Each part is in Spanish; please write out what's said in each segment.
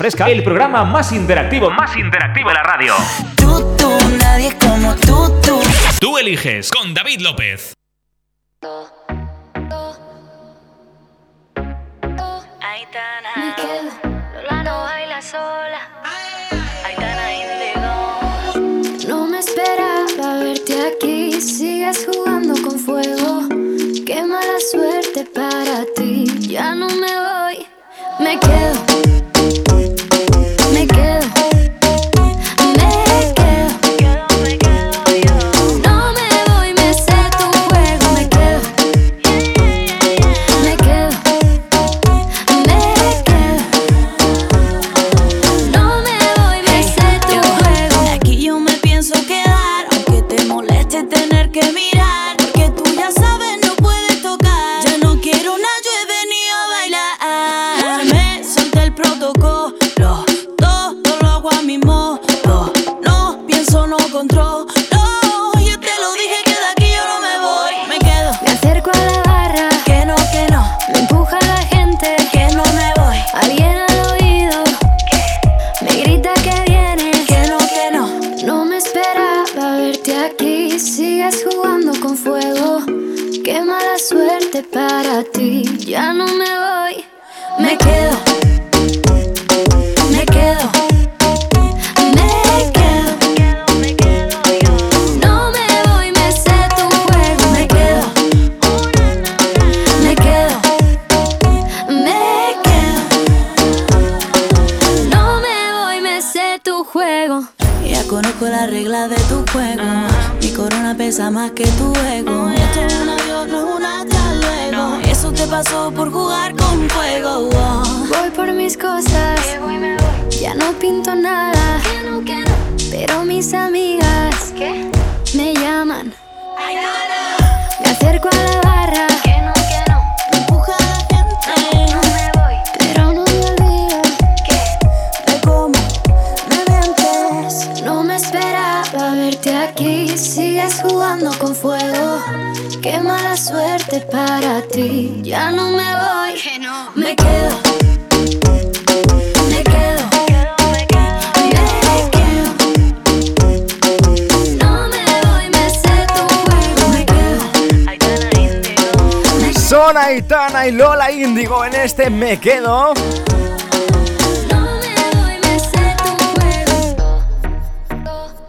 Fresca, el programa más interactivo, más interactivo de la radio. Tú, tú, nadie como tú, tú. Tú eliges con David López. Me quedo, Lola no baila sola. Aitana Indigo. No me esperaba verte aquí. Sigues jugando con fuego. Qué mala suerte para ti. Ya no me voy. Me quedo. Aitana y Lola Índigo en este Me Quedo.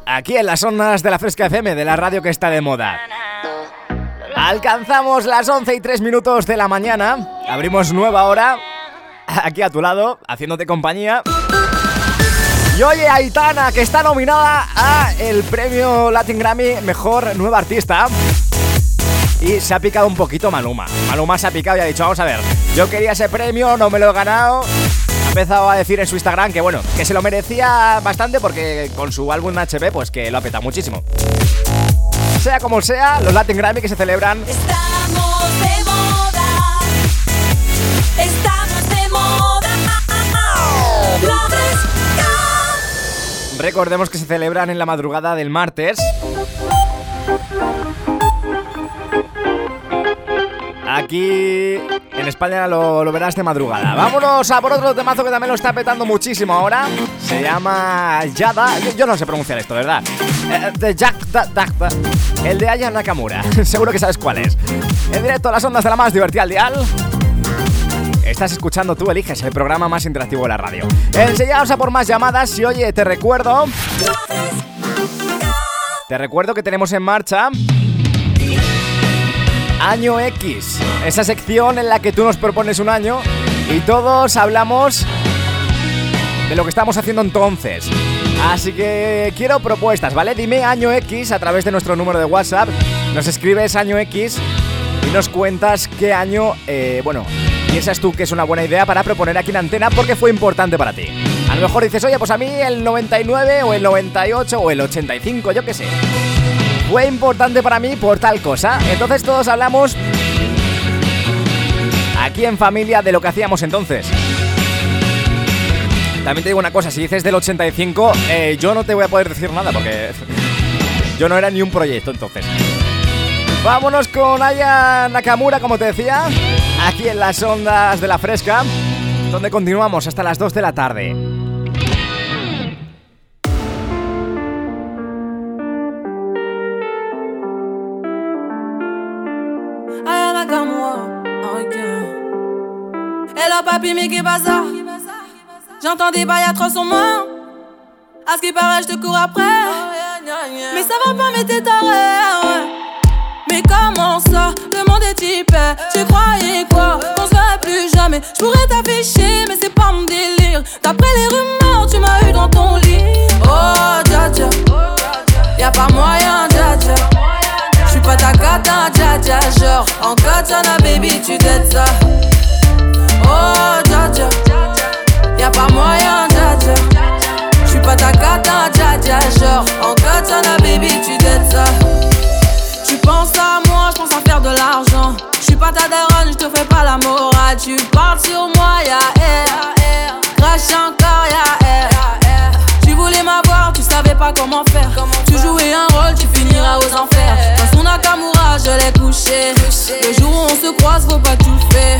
Aquí en las ondas de la Fresca FM, de la radio que está de moda. Alcanzamos las 11 y 3 minutos de la mañana. Abrimos nueva hora. Aquí a tu lado, haciéndote compañía. Y oye, Aitana, que está nominada a el premio Latin Grammy Mejor Nueva Artista y se ha picado un poquito Maluma. Maluma se ha picado y ha dicho, vamos a ver, yo quería ese premio, no me lo he ganado. Ha empezado a decir en su Instagram que bueno, que se lo merecía bastante porque con su álbum HB pues que lo ha petado muchísimo. Sea como sea, los Latin Grammy que se celebran... Estamos de moda. Estamos de moda. Recordemos que se celebran en la madrugada del martes Aquí en España lo, verás de madrugada. Vámonos a por otro temazo que también lo está petando muchísimo ahora. Se llama Yada. Yo, no sé pronunciar esto, ¿verdad? Eh, de Jack El de Aya Nakamura. Seguro que sabes cuál es. En directo a las ondas de la más divertida al dial. Estás escuchando Tú Eliges, el programa más interactivo de la radio. Enseñaos a por más llamadas y oye, te recuerdo. Te recuerdo que tenemos en marcha Año X, esa sección en la que tú nos propones un año y todos hablamos de lo que estamos haciendo entonces. Así que quiero propuestas, ¿vale? Dime año X a través de nuestro número de WhatsApp. Nos escribes año X y nos cuentas qué año, eh, bueno, piensas tú que es una buena idea para proponer aquí en antena porque fue importante para ti. A lo mejor dices, oye, pues a mí el 99 o el 98 o el 85, yo qué sé fue importante para mí por tal cosa. Entonces todos hablamos aquí en familia de lo que hacíamos entonces. También te digo una cosa, si dices del 85, eh, yo no te voy a poder decir nada porque yo no era ni un proyecto entonces. Vámonos con Aya Nakamura, como te decía, aquí en las ondas de la fresca, donde continuamos hasta las 2 de la tarde. Hello papi, mais qu'est ça? J'entends des bails à son main. À ce qui paraît, je te cours après. Mais ça va pas, mais t'es taré. Mais comment ça? Le monde est type. Tu croyais quoi? Qu'on se plus jamais. Je pourrais t'afficher, mais c'est pas mon délire. D'après les rumeurs, tu m'as eu dans ton lit. Oh, dja dja. Y'a pas moyen, dja dja. J'suis pas ta cata, dja dja. Genre, en katana, baby, tu t'aides ça. Oh, dja dja. Y'a pas moyen, dja dja. J'suis pas ta cata, dja dja. Genre, en katana, baby, tu t'aides ça. Tu penses à moi, je pense à faire de l'argent. Je suis pas ta daronne, je te fais pas la morale. Tu parles sur moi, ya air. Crash encore, ya air. Tu voulais m'avoir, tu savais pas comment faire. Tu jouais un rôle, tu finiras aux enfers. Dans son Nakamura, je l'ai couché. Le jour où on se croise, faut pas tout faire.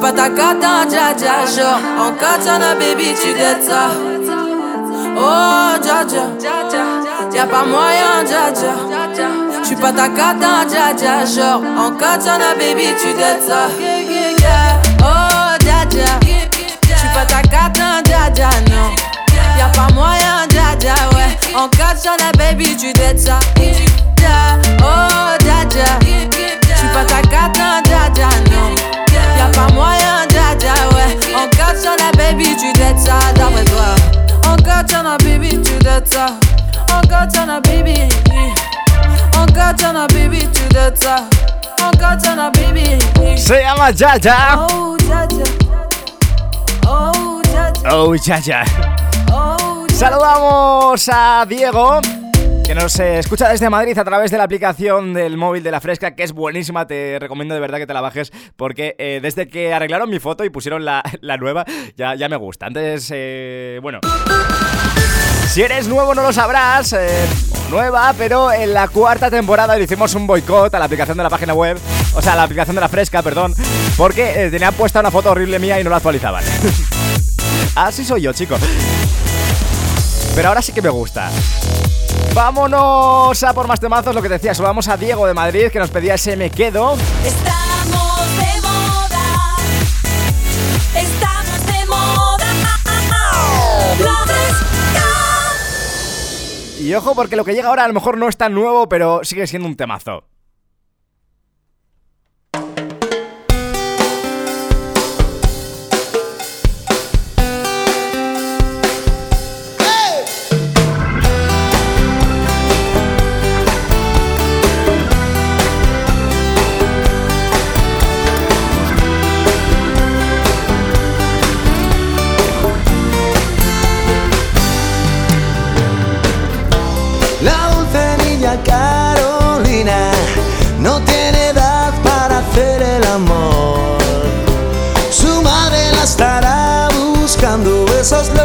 Pas ta cata, dja dja. Genre, en katana, baby, tu dettes ça. Oh, dja dja. Y'a pas moyen, dja dja. J'suis pas ta cata, dja dja. Genre, en katana, baby, tu dettes ça. Oh, dja dja. Pas ta cata, dja dja, non. Y'a pas moyen, dja dja, ouais. En katana, baby, tu dettes ça. Oh, dja dja. Pas ta cata, pas moyen, dja, ouais. En katana, baby, tu dettes ça, d'après toi. En katana, baby, tu dettes ça. En katana, baby. En katana, baby, tu dettes ça. En katana, baby. Se llama Jaja. Oh, dja. Oh, dja. Oh, Jaja. Oh, dja. Saludamos a Diego. Que nos eh, escucha desde Madrid a través de la aplicación del móvil de la Fresca, que es buenísima, te recomiendo de verdad que te la bajes, porque eh, desde que arreglaron mi foto y pusieron la, la nueva, ya, ya me gusta. Antes, eh, bueno, si eres nuevo no lo sabrás, eh, nueva, pero en la cuarta temporada le hicimos un boicot a la aplicación de la página web, o sea, a la aplicación de la Fresca, perdón, porque eh, tenían puesta una foto horrible mía y no la actualizaban. Así soy yo, chicos. Pero ahora sí que me gusta. Vámonos a por más temazos, lo que decía, saludamos a Diego de Madrid que nos pedía ese me quedo. Estamos de moda. Estamos de moda. Y ojo porque lo que llega ahora a lo mejor no es tan nuevo, pero sigue siendo un temazo. Buscando,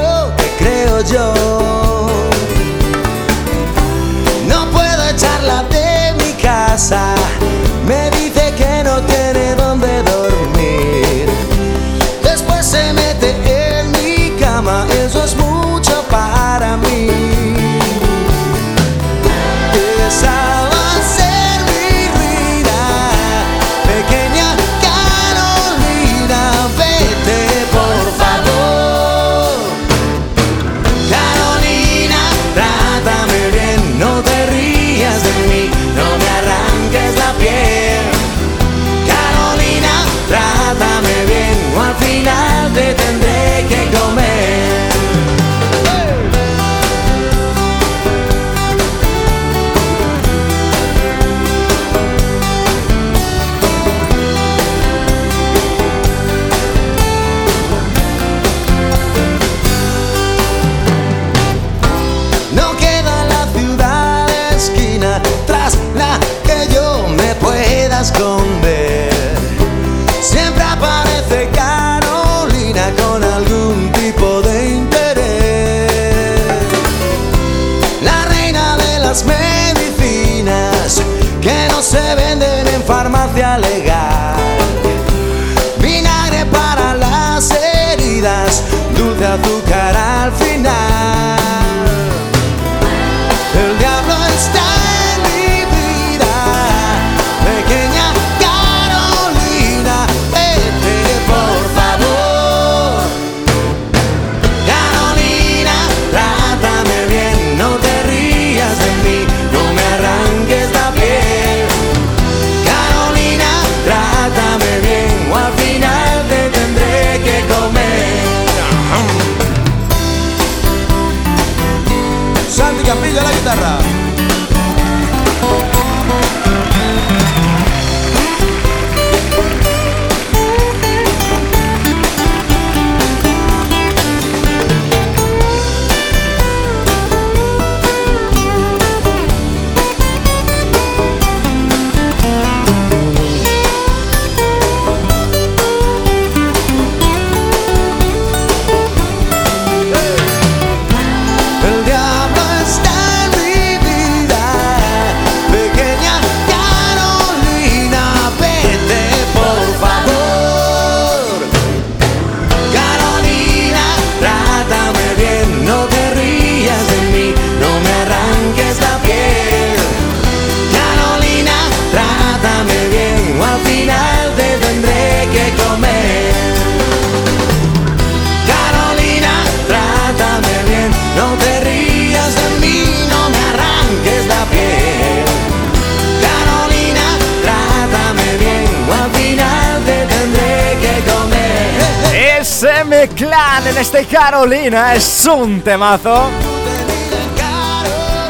Clan en este Carolina es un temazo.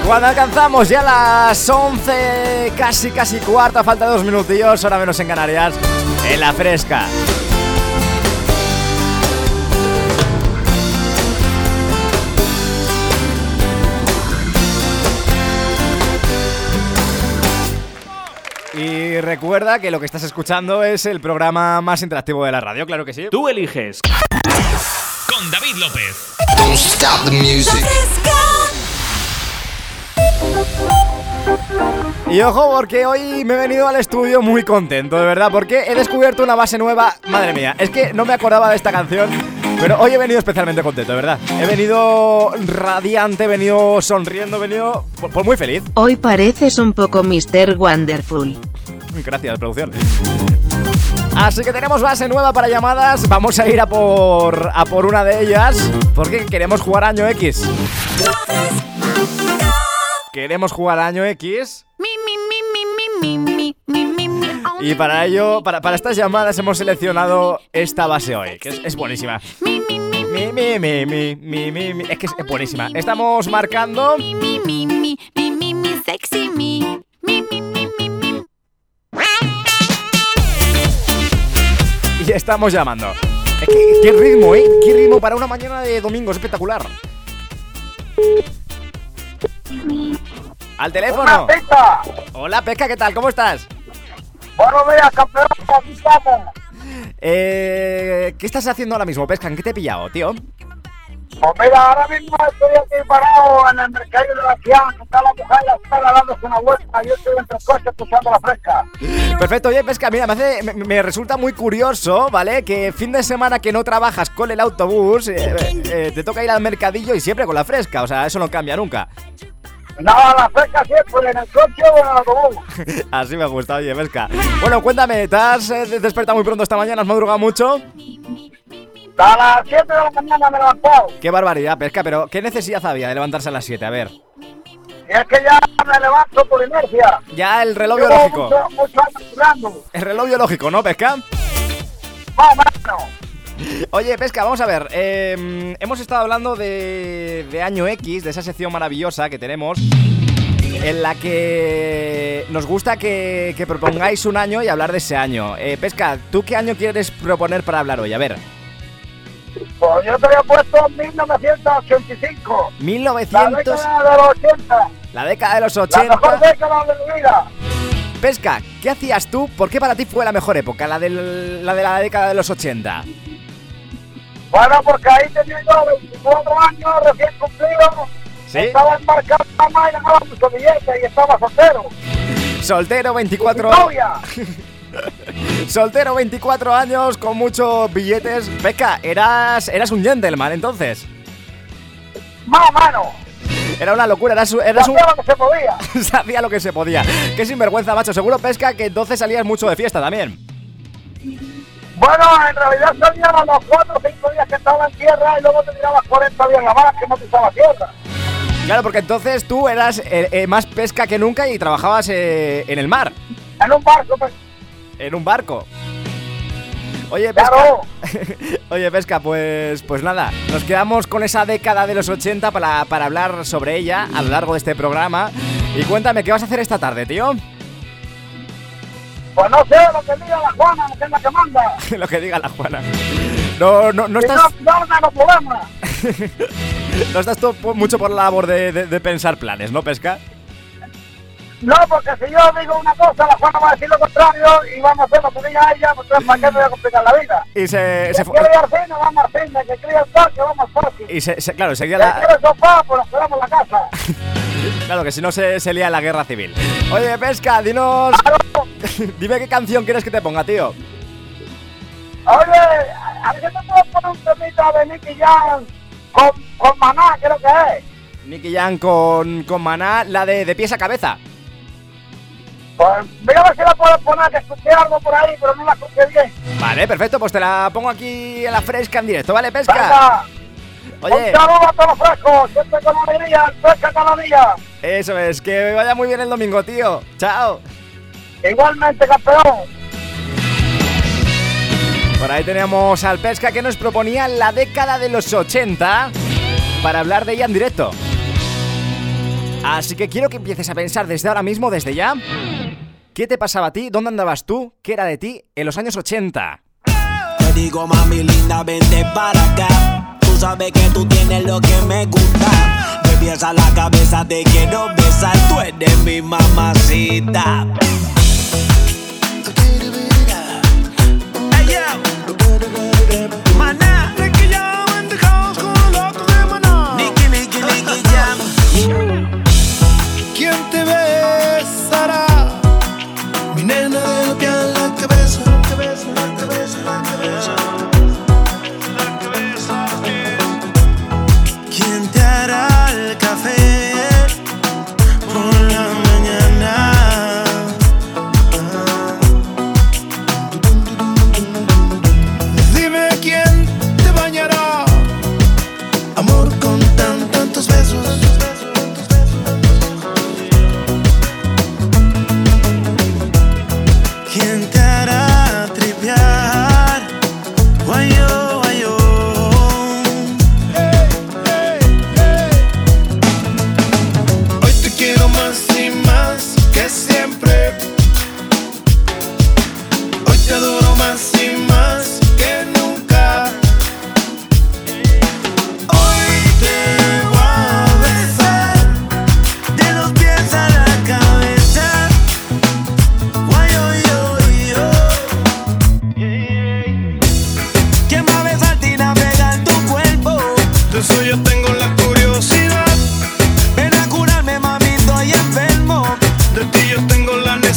Cuando alcanzamos ya las 11, casi casi cuarta, falta dos minutillos, ahora menos en Canarias, en la fresca. Y recuerda que lo que estás escuchando es el programa más interactivo de la radio, claro que sí. Tú eliges. Con David López. Don't stop the music. Y ojo, porque hoy me he venido al estudio muy contento, de verdad, porque he descubierto una base nueva. Madre mía, es que no me acordaba de esta canción, pero hoy he venido especialmente contento, de verdad. He venido radiante, he venido sonriendo, he venido pues muy feliz. Hoy pareces un poco Mr. Wonderful. Gracias, producción. Así que tenemos base nueva para llamadas. Vamos a ir a por, a por una de ellas, porque queremos jugar año X. Queremos jugar año X. Y para ello, para, para estas llamadas hemos seleccionado esta base hoy, que es, es buenísima. Mi, mi, mi. Es que es buenísima. Estamos marcando. Estamos llamando. Es que, qué ritmo, ¿eh? Qué ritmo para una mañana de domingo, es espectacular. Al teléfono. Pesca. Hola, Pesca, ¿qué tal? ¿Cómo estás? Buenos días, campeón. Aquí estamos. Eh, ¿Qué estás haciendo ahora mismo, Pesca? ¿En qué te he pillado, tío? Pues mira, ahora mismo estoy aquí parado en el mercado de la ciudad, que está la mujer la espera dándose una vuelta. Yo estoy entre el coche escuchando la fresca. Perfecto, oye, Pesca, mira, me, hace- me, me resulta muy curioso, ¿vale? Que fin de semana que no trabajas con el autobús, eh, eh, te toca ir al mercadillo y siempre con la fresca, o sea, eso no cambia nunca. No, la fresca siempre en el coche o en el autobús. Así me gusta, oye, Pesca. Bueno, cuéntame, ¿te has eh, despertado muy pronto esta mañana? ¿Has madrugado mucho? A las 7 de la mañana me he levantado. Qué barbaridad, Pesca, pero ¿qué necesidad había de levantarse a las 7? A ver, Y es que ya me levanto por inercia. ya el reloj Llevo biológico. mucho, mucho años. El reloj biológico, ¿no, Pesca? Más o. Oye, Pesca, vamos a ver. eh, hemos estado hablando de, de Año X, de esa sección maravillosa que tenemos, en la que nos gusta que, que propongáis un año y hablar de ese año. Eh, Pesca, ¿tú qué año quieres proponer para hablar hoy? A ver, Pues yo te había puesto 1985. La 1900, década de los 80. la década de los La 80. mejor década de mi vida. Pesca, ¿qué hacías tú? ¿Por qué para ti fue la mejor época, la, del- la de la década de los 80? Bueno, porque ahí tenía yo 24 años recién cumplido. ¿Sí? Estaba embarcado en la y ganaba mucho billete y estaba soltero. Soltero, 24 Sin novia. Soltero, 24 años, con muchos billetes. Pesca, eras, eras un gentleman entonces. Más o menos. Era una locura, eras, eras un... Hacía lo que se podía. Sabía lo que se podía. Qué sinvergüenza, macho. Seguro, Pesca, que entonces salías mucho de fiesta también. Bueno, en realidad salía a los 4 o 5 días que estaba en tierra y luego te tirabas 40 días en la mar que no pisaba tierra. Claro, porque entonces tú eras eh, eh, más pesca que nunca y trabajabas eh, en el mar, En un barco, pues, en un barco. Oye, Pesca. claro. Oye, Pesca, pues, pues nada, nos quedamos con esa década de los 80 para, para hablar sobre ella a lo largo de este programa. Y cuéntame, ¿qué vas a hacer esta tarde, tío? Pues no sé lo que diga la Juana, que es la que manda. lo que diga la Juana. No, no, no estás, no, no problema. no estás tú mucho por la labor de, de- de pensar planes, ¿no, Pesca? No, porque si yo digo una cosa, la Juana va a decir lo contrario y vamos a hacer lo que diga ella, pues ¿para qué me voy a complicar la vida? Y se, Si se quiere fue. ir al cine, vamos al cine. Que ir al parque, vamos al parque. Y se, se- claro, seguía la. quiere sofá, pues nos quedamos la casa. Claro, que si no se, se lía la guerra civil. Oye, Pesca, dinos. Dime qué canción quieres que te ponga, tío. Oye, a ver si te puedo poner un temita de Nicky Jam con, con Maná, creo que es. Nicky Jam con, con Maná, la de, de pies a cabeza. Pues mira a ver si la puedo poner, que escuché algo por ahí, pero no la escuché bien. Vale, perfecto, pues te la pongo aquí en la fresca en directo, ¿vale, Pesca? Venga, Oye, un saludo a todos los frescos, siempre con alegría, pesca cada día. eso es, que vaya muy bien el domingo, tío. Chao. Igualmente, campeón. Por ahí teníamos al Pesca que nos proponía la década de los 80 para hablar de ella en directo. Así que quiero que empieces a pensar desde ahora mismo, desde ya. ¿Qué te pasaba a ti? ¿Dónde andabas tú? ¿Qué era de ti en los años 80? Te digo, mami linda, vente para acá. Tú sabes que tú tienes lo que me gusta. Me pies a la cabeza, te quiero besar. Tú eres mi mamacita.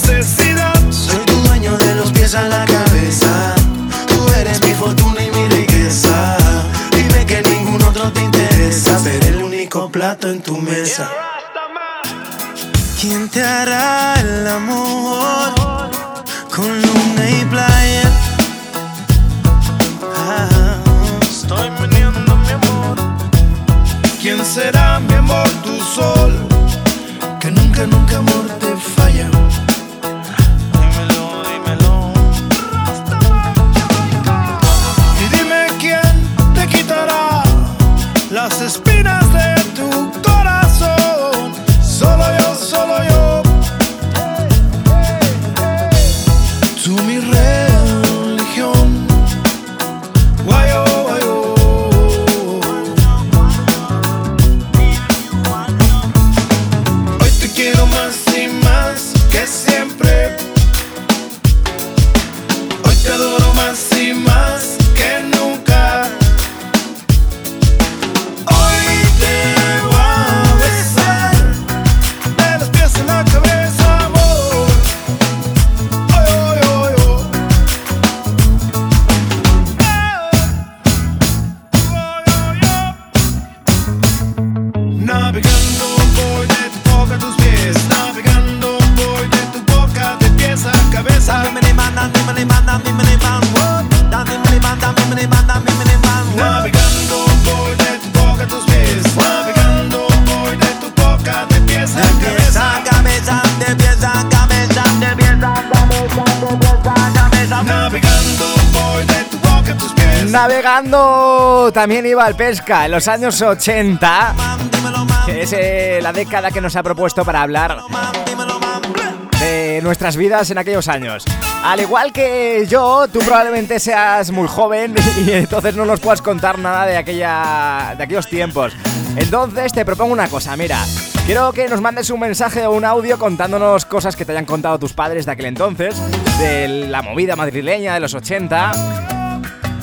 Necesidad. Soy tu dueño de los pies a la cabeza. Tú eres mi fortuna y mi riqueza. Dime que ningún otro te interesa. Ser el único plato en tu mesa. También iba al pesca en los años 80, que es eh, la década que nos ha propuesto para hablar de nuestras vidas en aquellos años. Al igual que yo, tú probablemente seas muy joven y entonces no nos puedas contar nada de, aquella, de aquellos tiempos. Entonces te propongo una cosa, mira. Quiero que nos mandes un mensaje o un audio contándonos cosas que te hayan contado tus padres de aquel entonces, de la movida madrileña de los 80,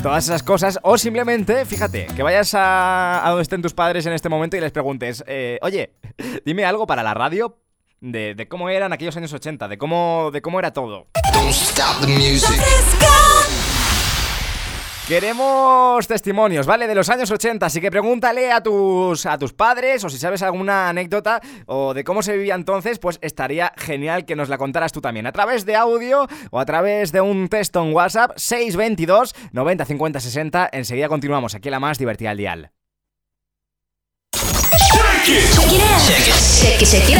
todas esas cosas, o simplemente, fíjate, que vayas a, a donde estén tus padres en este momento y les preguntes, eh, oye, dime algo para la radio de, de cómo eran aquellos años 80, de cómo, de cómo era todo. Queremos testimonios, ¿vale? De los años 80, así que pregúntale a tus, a tus padres o si sabes alguna anécdota o de cómo se vivía entonces, pues estaría genial que nos la contaras tú también. A través de audio o a través de un texto en WhatsApp 622 90 50 60. Enseguida continuamos aquí la más divertida al dial. Shake it, shake it.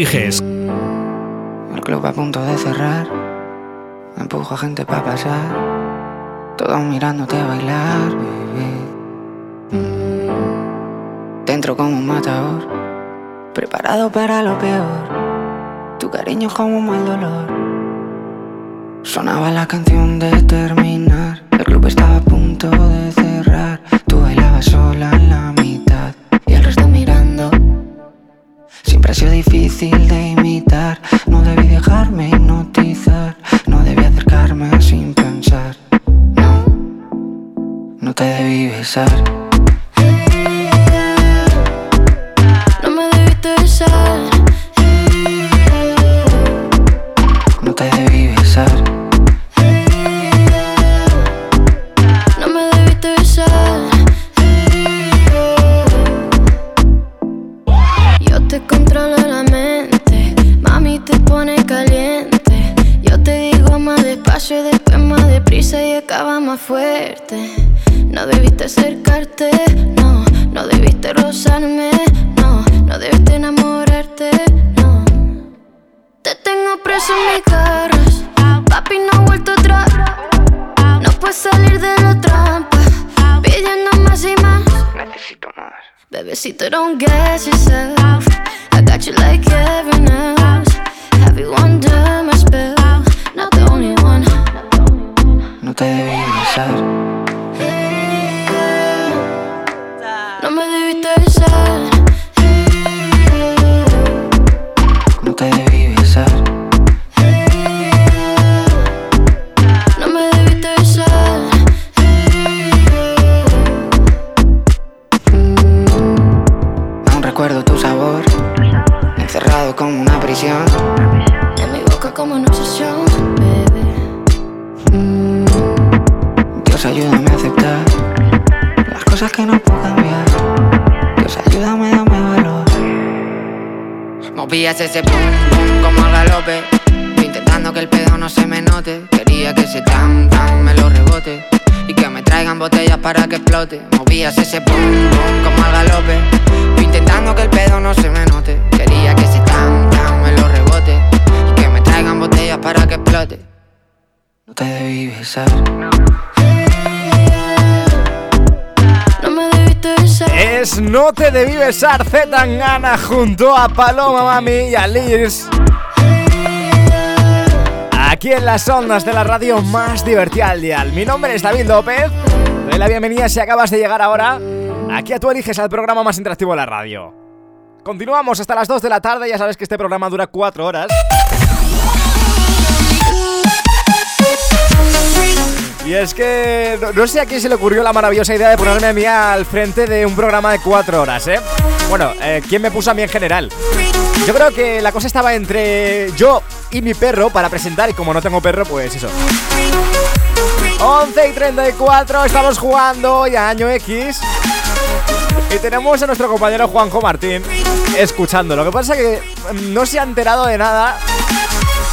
El club a punto de cerrar. Empujo a gente para pasar. Todos mirándote a bailar, bebé. Dentro como un matador. Preparado para lo peor. Tu cariño es como un mal dolor. Sonaba la canción de terminar. El club estaba a punto de cerrar. Tú bailabas sola en la mitad. Y el resto mirando. Siempre ha sido difícil de imitar. No debí dejarme hipnotizar. No debí acercarme sin pensar. No, no te debí besar. Como una prisión. En mi boca como una obsesión, baby. Dios ayúdame a aceptar las cosas que no puedo cambiar. Dios ayúdame, dame valor. Movías ese pum pum como al galope. Intentando que el pedo no se me note. Quería que ese tan tan me lo rebote. Y que me traigan botellas para que explote. Movías ese pum pum como al galope. Yo intentando que el pedo no se me note. Quería que ese tan tan me lo rebote. Y que me traigan botellas para que explote. No te debí besar. No me debiste besar. Es No te debí besar Z Tangana junto a Paloma Mami y a Liz. Aquí en las ondas de la radio más divertida al dial. Mi nombre es David López. Te doy la bienvenida si acabas de llegar ahora. Aquí a tú eliges al programa más interactivo de la radio. Continuamos hasta las 2 de la tarde. Ya sabes que este programa dura 4 horas. Y es que no, sé a quién se le ocurrió la maravillosa idea de ponerme a mí al frente de un programa de 4 horas, ¿eh? Bueno, eh, ¿quién me puso a mí en general? Yo creo que la cosa estaba entre yo y mi perro para presentar y como no tengo perro, pues eso. 11 y 34, estamos jugando ya año X. Y tenemos a nuestro compañero Juanjo Martín escuchando. Lo que pasa es que mm, no se ha enterado de nada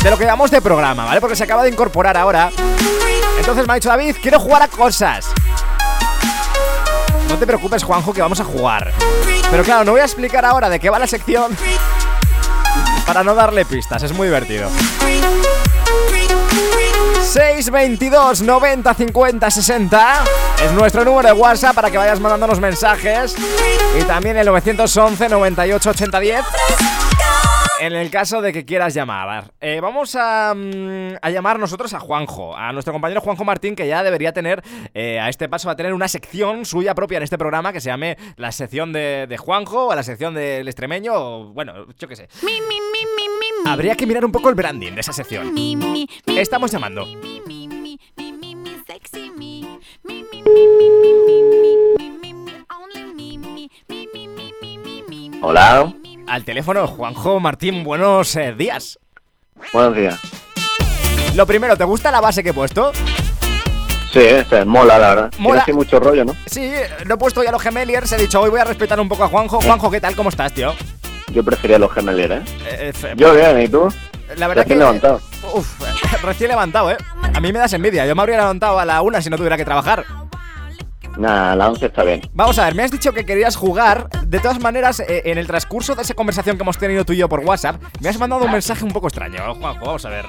de lo que llamamos de programa, ¿vale? Porque se acaba de incorporar ahora. Entonces me ha dicho David, quiero jugar a cosas. No te preocupes, Juanjo, que vamos a jugar. Pero claro, no voy a explicar ahora de qué va la sección para no darle pistas, es muy divertido. 622 90 50 60 es nuestro número de WhatsApp para que vayas mandándonos mensajes. Y también el 911 98 80 10 en el caso de que quieras llamar. Eh, vamos a, mm, a, llamar nosotros a Juanjo, a nuestro compañero Juanjo Martín, que ya debería tener, eh, a este paso, va a tener una sección suya propia en este programa que se llame la sección de, de Juanjo o la sección del extremeño, o bueno, yo qué sé. Habría que mirar un poco el branding de esa sección. Estamos llamando. Hola. Al teléfono, Juanjo Martín, buenos eh, días. Buenos días. Lo primero, ¿te gusta la base que he puesto? Sí, este, mola, la verdad. Mola. Tiene mucho rollo, ¿no? Sí, lo he puesto ya a los gemeliers, he dicho, hoy voy a respetar un poco a Juanjo. Juanjo, ¿qué tal? ¿Cómo estás, tío? Yo prefería los gemeliers, ¿eh? Eh, eh, Yo bien, ¿y tú? La verdad Recién que... levantado. Uf, recién levantado, ¿eh? A mí me das envidia, yo me habría levantado a la una si no tuviera que trabajar. Nada, la 11 está bien. Vamos a ver, me has dicho que querías jugar. De todas maneras, eh, en el transcurso de esa conversación que hemos tenido tú y yo por WhatsApp, me has mandado un mensaje un poco extraño. Juanjo, vamos a ver.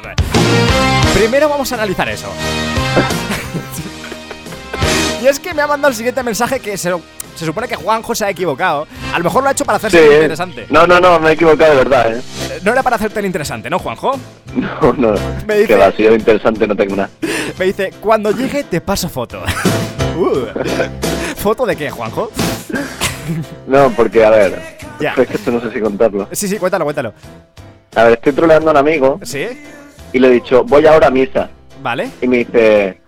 Primero vamos a analizar eso. y es que me ha mandado el siguiente mensaje que se, se supone que Juanjo se ha equivocado. A lo mejor lo ha hecho para hacerse Sí. interesante. No, no, no, me he equivocado de verdad, ¿eh? Eh, No era para hacerte el interesante, ¿no, Juanjo? No, no. Me dice- Que va, si es interesante no tengo nada. Me dice, cuando llegue te paso foto. Uh. ¿Foto de qué, Juanjo? No, porque, a ver. Ya. Es que esto no sé si contarlo. Sí, sí, cuéntalo, cuéntalo. A ver, estoy troleando a un amigo ¿Sí? y le he dicho, voy ahora a misa. ¿Vale? Y me dice,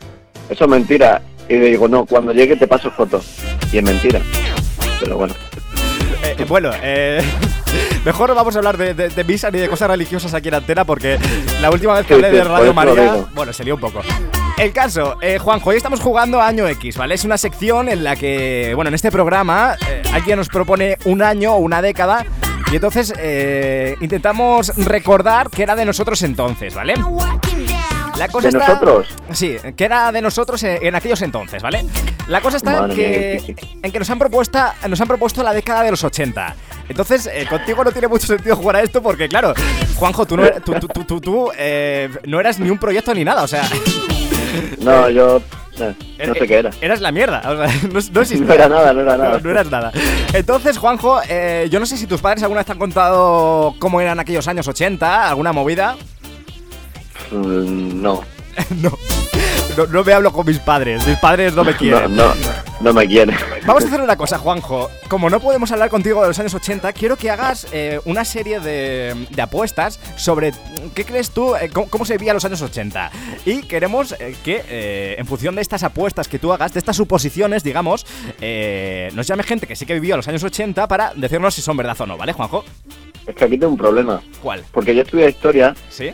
eso es mentira. Y le digo, no, cuando llegue te paso fotos. Y es mentira. Pero bueno. Eh, eh, bueno, eh, mejor no vamos a hablar de, de, de misa ni de cosas religiosas aquí en Antena porque la última vez que hablé de Radio lo María, bueno, se lió un poco. El caso, eh, Juanjo, hoy estamos jugando Año X, ¿vale? Es una sección en la que, bueno, en este programa eh, alguien nos propone un año o una década y entonces eh, intentamos recordar que era de nosotros entonces, ¿vale? La cosa ¿De está- nosotros? Sí, que era de nosotros en, en aquellos entonces, ¿vale? La cosa está en qué que, en que nos han, propuesto, nos han propuesto la década de los 80. Entonces, eh, contigo no tiene mucho sentido jugar a esto porque, claro, Juanjo, tú no, er- tú, tú, tú- tú- eh, no eras ni un proyecto ni nada, o sea, No, yo eh, no sé qué era. eras la mierda, o sea, no, no existía. No era nada, no era nada. No, no eras nada. Entonces, Juanjo, eh, yo no sé si tus padres alguna vez te han contado cómo eran aquellos años 80, alguna movida. Mm, No. no. No. no me hablo con mis padres, mis padres no me No, quieren. no, no me quiere. Vamos a hacer una cosa, Juanjo. Como no podemos hablar contigo de los años 80, quiero que hagas eh, una serie de, de apuestas sobre mm, qué crees tú, eh, cómo, cómo se vivía los años 80. Y queremos eh, que, eh, en función de estas apuestas que tú hagas, de estas suposiciones, digamos, nos llame gente que sí que vivió los años 80 para decirnos si son verdad o no, ¿vale, Juanjo? Es que aquí tengo un problema. ¿Cuál? Porque yo estudié historia, ¿Sí?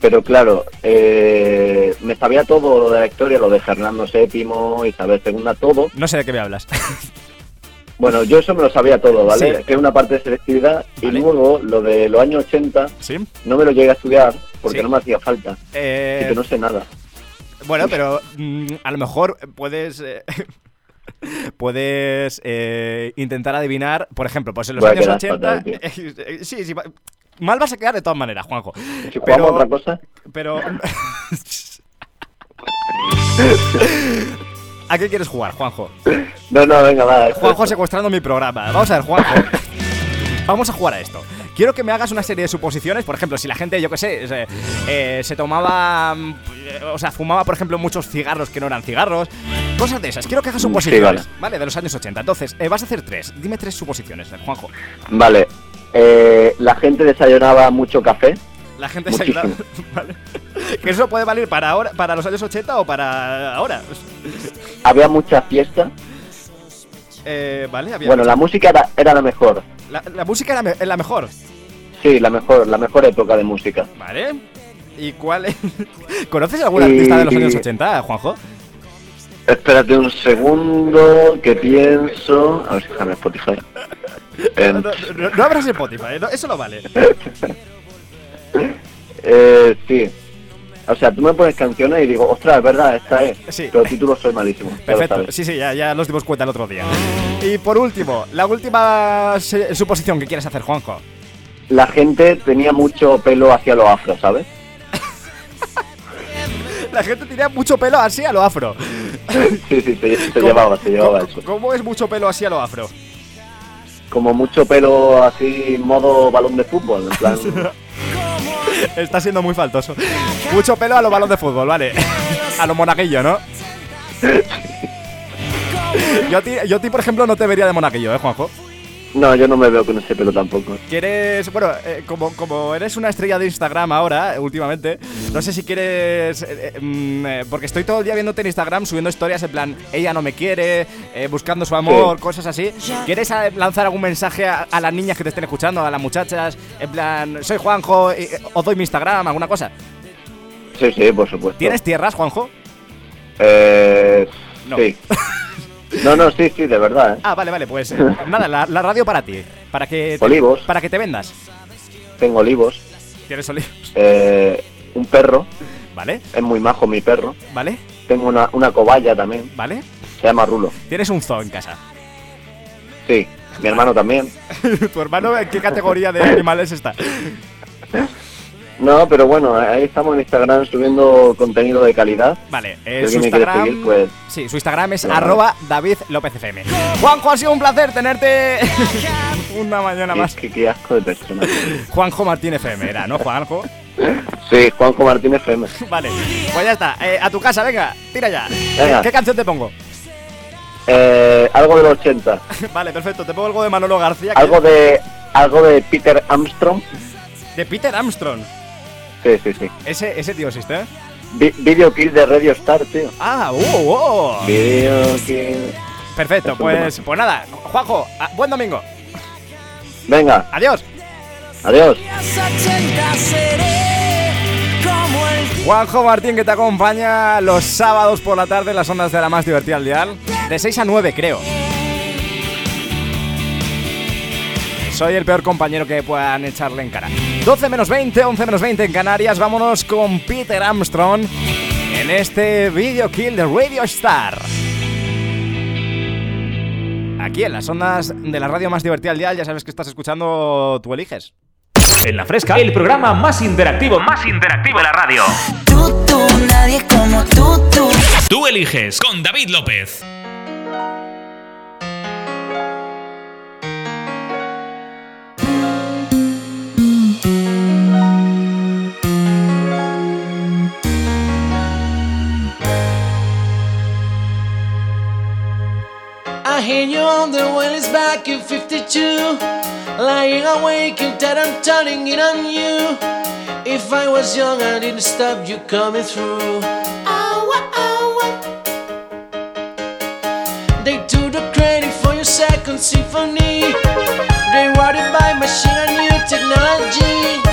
Pero claro, eh, me sabía todo lo de la historia, lo de Fernando VII, Isabel II, todo. No sé de qué me hablas. Bueno, yo eso me lo sabía todo, ¿vale? Sí. Que es una parte de selectividad. Y luego, lo de los años 80, ¿Sí? no me lo llegué a estudiar porque Sí. no me hacía falta. Eh, Y que no sé nada. Bueno, pero mm, a lo mejor puedes. eh, puedes eh, intentar adivinar, por ejemplo, pues en los Voy años quedar 80. fatal, eh, sí, sí, mal vas a quedar de todas maneras, Juanjo. Si Pero- otra cosa, Pero. ¿A qué quieres jugar, Juanjo? no, no, venga, va. Juanjo secuestrando mi programa. Vamos a ver, Juanjo. Vamos a jugar a esto. Quiero que me hagas una serie de suposiciones. Por ejemplo, si la gente, yo qué sé, se, eh, se tomaba. mm, eh, O sea, fumaba, por ejemplo, muchos cigarros que no eran cigarros. Cosas de esas. Quiero que hagas Sí, suposiciones. vale. vale. de los años 80. Entonces, eh, vas a hacer tres. Dime tres suposiciones, eh, Juanjo. Vale. Eh, la gente desayunaba mucho café. La gente Muchísimo. se Vale. Que eso puede valer para ahora, para los años 80 o para ahora. Había mucha fiesta. Eh, vale, había. Bueno, la música era, era la mejor. la, la música era me- la mejor. Sí, la mejor, la mejor época de música. Vale. ¿Y cuál es? ¿Conoces algún Y- artista de los años 80, Juanjo? Espérate un segundo, que pienso... A ver si déjame Spotify. En- No, no- no abras Spotify. No, eso no vale. eh, sí. O sea, tú me pones canciones y digo, ostras, es verdad, esta es. Sí. Pero títulos soy malísimo. Perfecto. Sí, sí, ya, ya nos dimos cuenta el otro día. Y por último, la última suposición que quieres hacer, Juanjo. La gente tenía mucho pelo hacia lo afro, ¿sabes? La gente tenía mucho pelo así a lo afro. Sí, sí, se, se ¿Cómo- llevaba, se llevaba cómo- eso. ¿Cómo es mucho pelo así a lo afro? Como mucho pelo así, modo balón de fútbol, en plan... Está siendo muy faltoso. Mucho pelo a los balón de fútbol, vale. A lo monaguillo, ¿no? Yo a, ti, yo a ti, por ejemplo, no te vería de monaguillo, ¿eh, Juanjo? No, yo no me veo con ese pelo tampoco. ¿Quieres, bueno, eh, como, como eres una estrella de Instagram ahora, eh, últimamente, no sé si quieres, eh, mm, porque estoy todo el día viéndote en Instagram subiendo historias en plan, ella no me quiere, buscando su amor, cosas así. ¿Quieres lanzar algún mensaje a, a las niñas que te estén escuchando, a las muchachas, en plan, soy Juanjo, eh, os doy mi Instagram, alguna cosa? Sí, sí, por supuesto. ¿Tienes tierras, Juanjo? Eh, No. Sí. No, no, sí, sí, de verdad, ¿eh? Ah, vale, vale, pues nada, la, la radio para ti, para que te, Olivos. para que te vendas. Tengo olivos, ¿Tienes olivos? eh, un perro, ¿Vale? es muy majo mi perro. ¿Vale? Tengo una, una cobaya también, ¿Vale? se llama Rulo. Tienes un zoo en casa. Sí, mi hermano también. ¿Tu hermano en qué categoría de animales está? No, pero bueno, ahí estamos en Instagram subiendo contenido de calidad. Vale, Si eh, su me quiere Instagram. seguir, pues Sí, su Instagram es Claro. arroba David López FM. Juanjo, ha sido un placer tenerte una mañana más. qué- qué asco de persona. Juanjo Martín FM era, ¿no, Juanjo? Sí, Juanjo Martínez FM. Vale, pues ya está. Eh, a tu casa, venga, tira ya. Venga. ¿Qué canción te pongo? Eh, algo del 80. vale, perfecto. Te pongo algo de Manolo García. que- Algo de algo de Peter Armstrong. De Peter Armstrong. Sí, sí, sí. Ese, ese tío existe. Vi- Video Kill de Radio Star, tío. Ah, uh, uh. Video Kill. Perfecto, pues, pues nada. Juanjo, ah, buen domingo. Venga, Adiós. adiós. Juanjo Martín que te acompaña los sábados por la tarde en las ondas de la más divertida al dial. De 6 a 9, creo. Soy el peor compañero que puedan echarle en cara. 12 menos 20, 11 menos 20 en Canarias. Vámonos con Peter Armstrong en este video kill de Radio Star. Aquí en las ondas de la radio más divertida al dial, ya sabes que estás escuchando, tú eliges. En la fresca, el programa más interactivo, más interactivo de la radio. Tú, tú, nadie como tú, tú. Tú eliges con David López. Hear you on the well is back in 52 Lying awake and dead I'm turning it on you. If I was young I didn't stop you coming through. Oh, oh, They took the credit for your second symphony. They wrote it by machine and new technology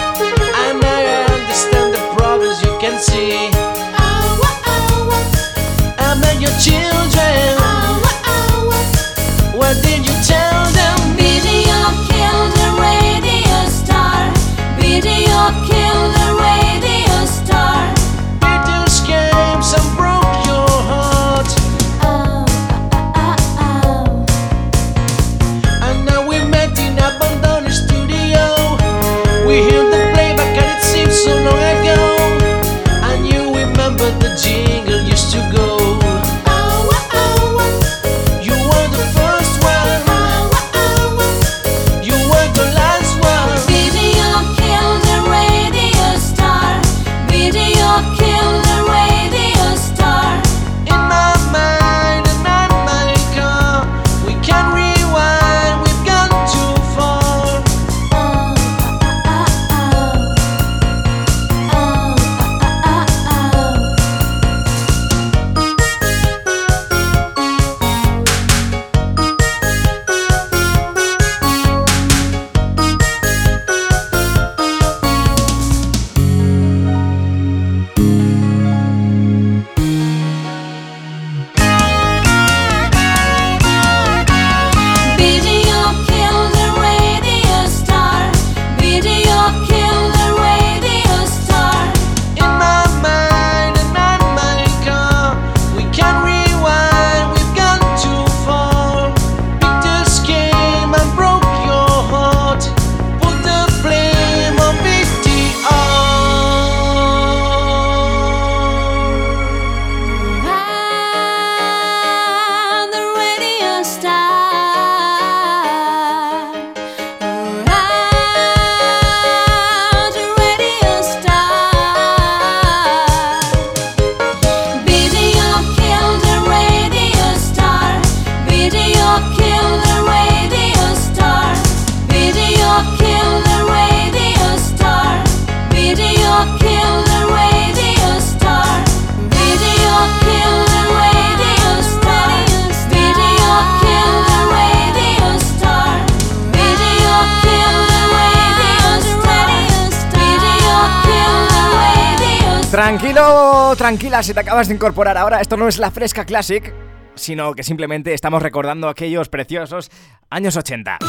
Tranquilo, tranquila, si te acabas de incorporar ahora, esto no es la Fresca Classic, sino que simplemente estamos recordando aquellos preciosos años 80.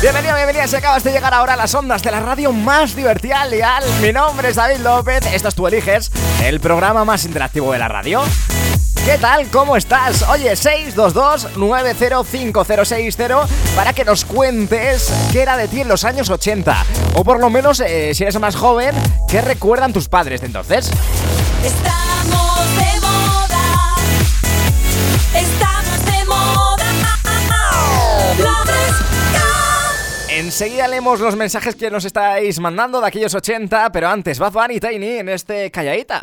Bienvenido, bienvenida, si acabas de llegar ahora a las ondas de la radio más divertida al dial. Mi nombre es David López, esto es Tú Eliges, el programa más interactivo de la radio. ¿Qué tal? ¿Cómo estás? Oye, 622-905060 para que nos cuentes qué era de ti en los años 80. O por lo menos, eh, si eres más joven, ¿qué recuerdan tus padres de entonces? Estamos de moda. Estamos de moda. Enseguida leemos los mensajes que nos estáis mandando de aquellos 80, pero antes, Bad Bunny Tiny en este calladita.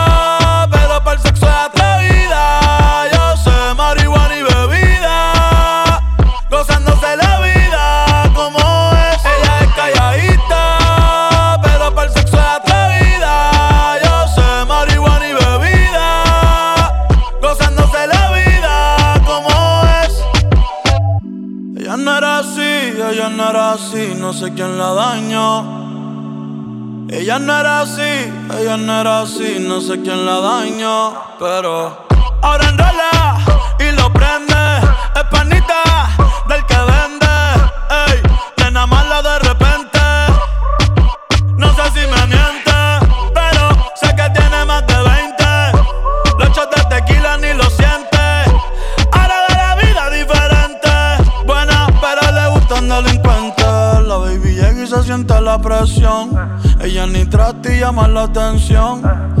sé quién la dañó, pero ahora enrola y lo prende, es panita del que vende, ey, nena mala de repente, no sé si me miente, pero sé que tiene más de 20, los shots de tequila ni lo siente, ahora de la vida diferente, buena pero le gustan delincuentes, la baby llega y se siente la presión. Ella ni trata y llama la atención.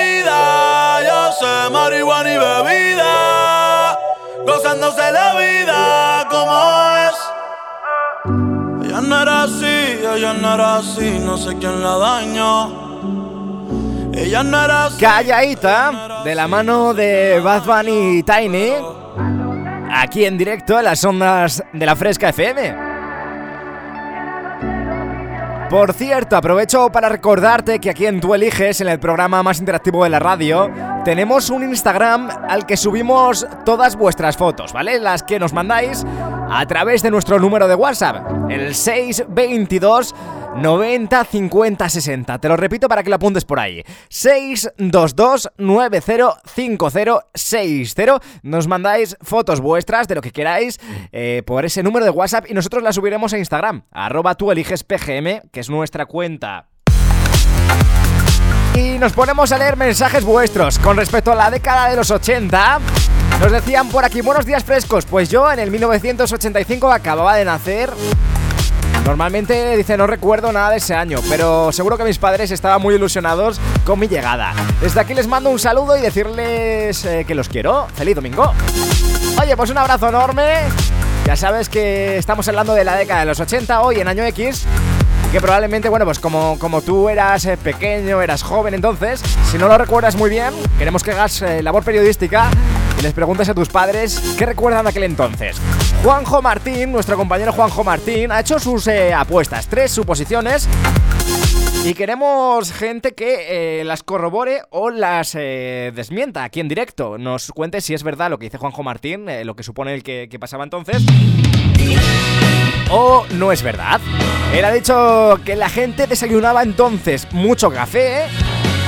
atrevida. Yo sé marihuana y bebida, gozándose la vida como es. Ella no era así, ella no era así, no sé quién la dañó. Ella no era así. Calladita, de la mano de Bad Bunny y Tiny, aquí en directo en las ondas de la Fresca FM. Por cierto, aprovecho para recordarte que aquí en Tú Eliges, en el programa más interactivo de la radio, tenemos un Instagram al que subimos todas vuestras fotos, ¿vale? Las que nos mandáis a través de nuestro número de WhatsApp, el 622 90 50 60. Te lo repito para que lo apuntes por ahí. 622 90 50 60. Nos mandáis fotos vuestras de lo que queráis eh, por ese número de WhatsApp y nosotros las subiremos a Instagram. Arroba tú eliges PGM, que es nuestra cuenta. Y nos ponemos a leer mensajes vuestros con respecto a la década de los 80. Nos decían por aquí, buenos días frescos. Pues yo en el 1985 acababa de nacer. Normalmente dice no recuerdo nada de ese año, pero seguro que mis padres estaban muy ilusionados con mi llegada. Desde aquí les mando un saludo y decirles eh, que los quiero. ¡Feliz domingo! Oye, pues un abrazo enorme. Ya sabes que estamos hablando de la década de los 80 hoy en año X. Que probablemente, bueno, pues como, como tú eras eh, pequeño, eras joven entonces, si no lo recuerdas muy bien, queremos que hagas eh, labor periodística y les preguntes a tus padres qué recuerdan de aquel entonces. Juanjo Martín, nuestro compañero Juanjo Martín, ha hecho sus eh, apuestas, tres suposiciones. Y queremos gente que eh, las corrobore o las eh, desmienta aquí en directo. Nos cuente si es verdad lo que dice Juanjo Martín, lo que supone el que, que pasaba entonces. O no es verdad. Él ha dicho que la gente desayunaba entonces mucho café.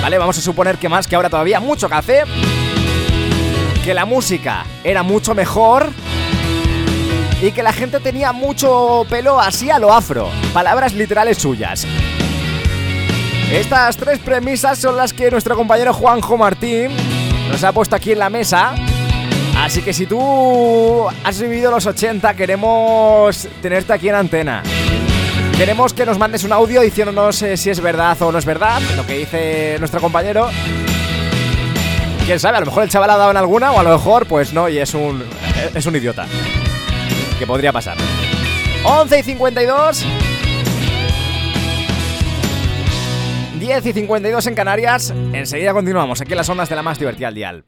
Vale, vamos a suponer que más que ahora todavía mucho café. Que la música era mucho mejor y que la gente tenía mucho pelo así a lo afro. Palabras literales suyas. Estas tres premisas son las que nuestro compañero Juanjo Martín nos ha puesto aquí en la mesa. Así que si tú has vivido los 80, queremos tenerte aquí en antena. Queremos que nos mandes un audio diciéndonos eh, si es verdad o no es verdad lo que dice nuestro compañero. Quién sabe, a lo mejor el chaval ha dado en alguna o a lo mejor pues no y es un es un idiota. Que podría pasar. 11 y 52 10 y 52 en Canarias. Enseguida continuamos aquí en las ondas de la más divertida al dial.